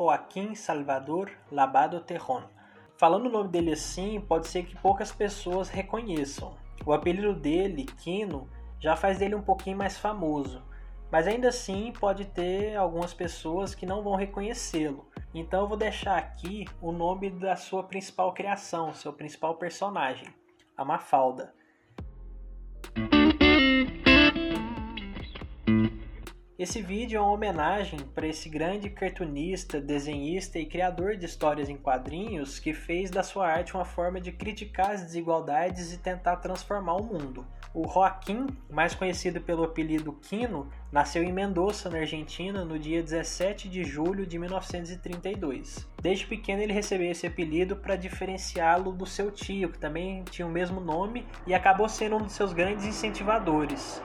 Joaquim Salvador Labado Terron. Falando o nome dele assim, pode ser que poucas pessoas reconheçam. O apelido dele, Quino, já faz dele um pouquinho mais famoso, mas ainda assim pode ter algumas pessoas que não vão reconhecê-lo. Então eu vou deixar aqui o nome da sua principal criação, seu principal personagem, a Mafalda. Esse vídeo é uma homenagem para esse grande cartunista, desenhista e criador de histórias em quadrinhos que fez da sua arte uma forma de criticar as desigualdades e tentar transformar o mundo. O Joaquim, mais conhecido pelo apelido Quino, nasceu em Mendoza, na Argentina, no dia 17 de julho de 1932. Desde pequeno ele recebeu esse apelido para diferenciá-lo do seu tio, que também tinha o mesmo nome e acabou sendo um dos seus grandes incentivadores.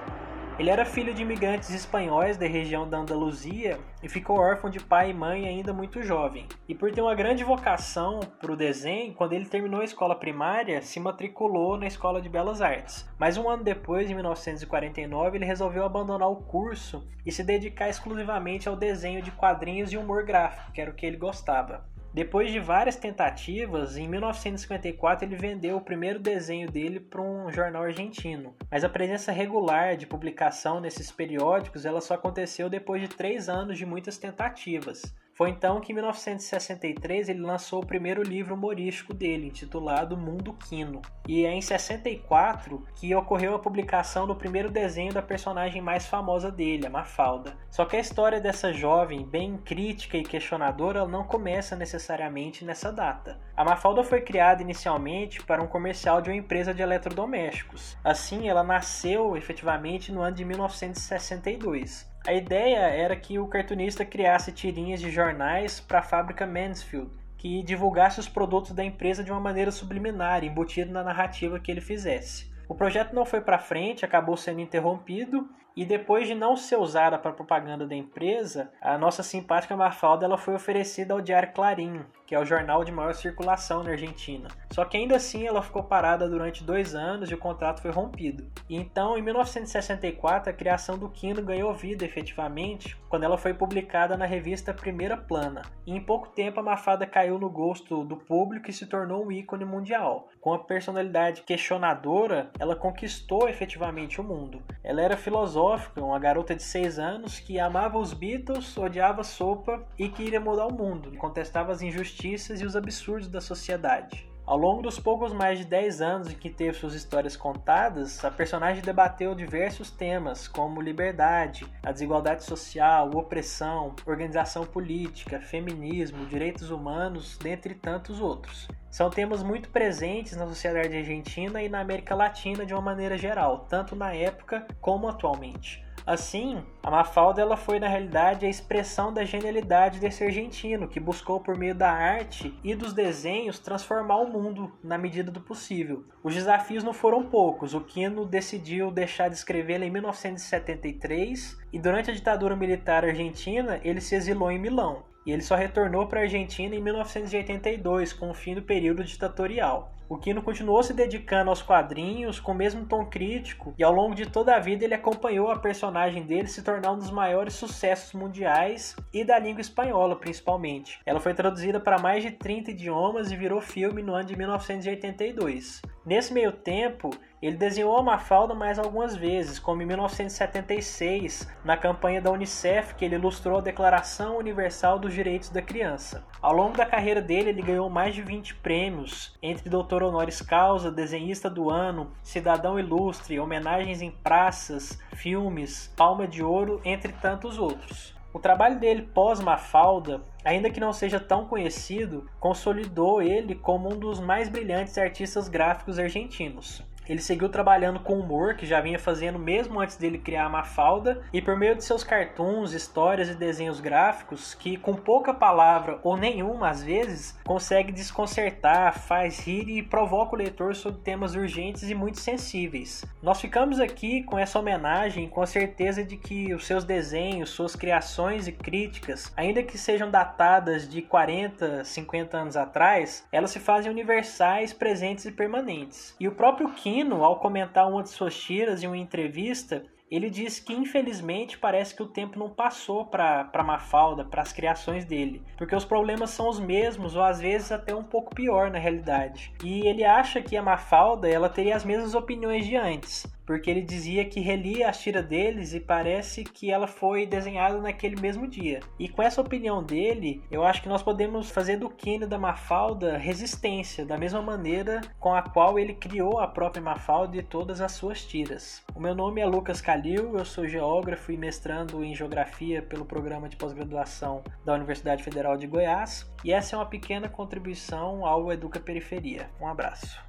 Ele era filho de imigrantes espanhóis da região da Andaluzia e ficou órfão de pai e mãe ainda muito jovem. E por ter uma grande vocação para o desenho, quando ele terminou a escola primária, se matriculou na Escola de Belas Artes. Mas um ano depois, em 1949, ele resolveu abandonar o curso e se dedicar exclusivamente ao desenho de quadrinhos e humor gráfico, que era o que ele gostava. Depois de várias tentativas, em 1954 ele vendeu o primeiro desenho dele para um jornal argentino. Mas a presença regular de publicação nesses periódicos ela só aconteceu depois de três anos de muitas tentativas. Foi então que em 1963 ele lançou o primeiro livro humorístico dele, intitulado Mundo Quino. E é em 64 que ocorreu a publicação do primeiro desenho da personagem mais famosa dele, a Mafalda. Só que a história dessa jovem, bem crítica e questionadora, não começa necessariamente nessa data. A Mafalda foi criada inicialmente para um comercial de uma empresa de eletrodomésticos. Assim, ela nasceu efetivamente no ano de 1962. A ideia era que o cartunista criasse tirinhas de jornais para a fábrica Mansfield, que divulgasse os produtos da empresa de uma maneira subliminar, embutido na narrativa que ele fizesse. O projeto não foi para frente, acabou sendo interrompido e depois de não ser usada para propaganda da empresa, a nossa simpática Mafalda ela foi oferecida ao Diário Clarim, que é o jornal de maior circulação na Argentina. Só que ainda assim ela ficou parada durante dois anos e o contrato foi rompido. E então, em 1964, a criação do Quino ganhou vida efetivamente quando ela foi publicada na revista Primeira Plana. E em pouco tempo a Mafalda caiu no gosto do público e se tornou um ícone mundial. Com a personalidade questionadora, ela conquistou efetivamente o mundo. Ela era filosófica uma garota de 6 anos que amava os Beatles, odiava sopa e queria mudar o mundo, contestava as injustiças e os absurdos da sociedade. Ao longo dos poucos mais de 10 anos em que teve suas histórias contadas, a personagem debateu diversos temas como liberdade, a desigualdade social, opressão, organização política, feminismo, direitos humanos, dentre tantos outros. São temas muito presentes na sociedade argentina e na América Latina de uma maneira geral, tanto na época como atualmente. Assim, a Mafalda ela foi na realidade a expressão da genialidade desse argentino que buscou por meio da arte e dos desenhos transformar o mundo na medida do possível. Os desafios não foram poucos. O Quino decidiu deixar de escrever em 1973 e durante a ditadura militar argentina ele se exilou em Milão. E ele só retornou para a Argentina em 1982, com o fim do período ditatorial. O Kino continuou se dedicando aos quadrinhos com o mesmo tom crítico e ao longo de toda a vida ele acompanhou a personagem dele se tornar um dos maiores sucessos mundiais e da língua espanhola principalmente. Ela foi traduzida para mais de 30 idiomas e virou filme no ano de 1982. Nesse meio tempo, ele desenhou a Mafalda mais algumas vezes, como em 1976, na campanha da Unicef, que ele ilustrou a Declaração Universal dos Direitos da Criança. Ao longo da carreira dele, ele ganhou mais de 20 prêmios, entre doutor honoris causa, desenhista do ano, cidadão ilustre, homenagens em praças, filmes, palma de ouro, entre tantos outros. O trabalho dele pós-Mafalda, ainda que não seja tão conhecido, consolidou ele como um dos mais brilhantes artistas gráficos argentinos. Ele seguiu trabalhando com humor, que já vinha fazendo mesmo antes dele criar a Mafalda, e por meio de seus cartoons, histórias e desenhos gráficos, que com pouca palavra ou nenhuma às vezes, consegue desconcertar, faz rir e provoca o leitor sobre temas urgentes e muito sensíveis. Nós ficamos aqui com essa homenagem com a certeza de que os seus desenhos, suas criações e críticas, ainda que sejam datadas de 40, 50 anos atrás, elas se fazem universais, presentes e permanentes. E o próprio Kim ao comentar uma de suas tiras em uma entrevista, Ele diz que infelizmente parece que o tempo não passou para Mafalda, para as criações dele, porque os problemas são os mesmos ou às vezes até um pouco pior na realidade. E ele acha que a Mafalda ela teria as mesmas opiniões de antes, porque ele dizia que relia as tiras deles e parece que ela foi desenhada naquele mesmo dia. E com essa opinião dele, eu acho que nós podemos fazer do Kino da Mafalda resistência, da mesma maneira com a qual ele criou a própria Mafalda e todas as suas tiras. O meu nome é Lucas Calil, eu sou geógrafo e mestrando em geografia pelo programa de pós-graduação da Universidade Federal de Goiás, e essa é uma pequena contribuição ao Educa Periferia. Um abraço.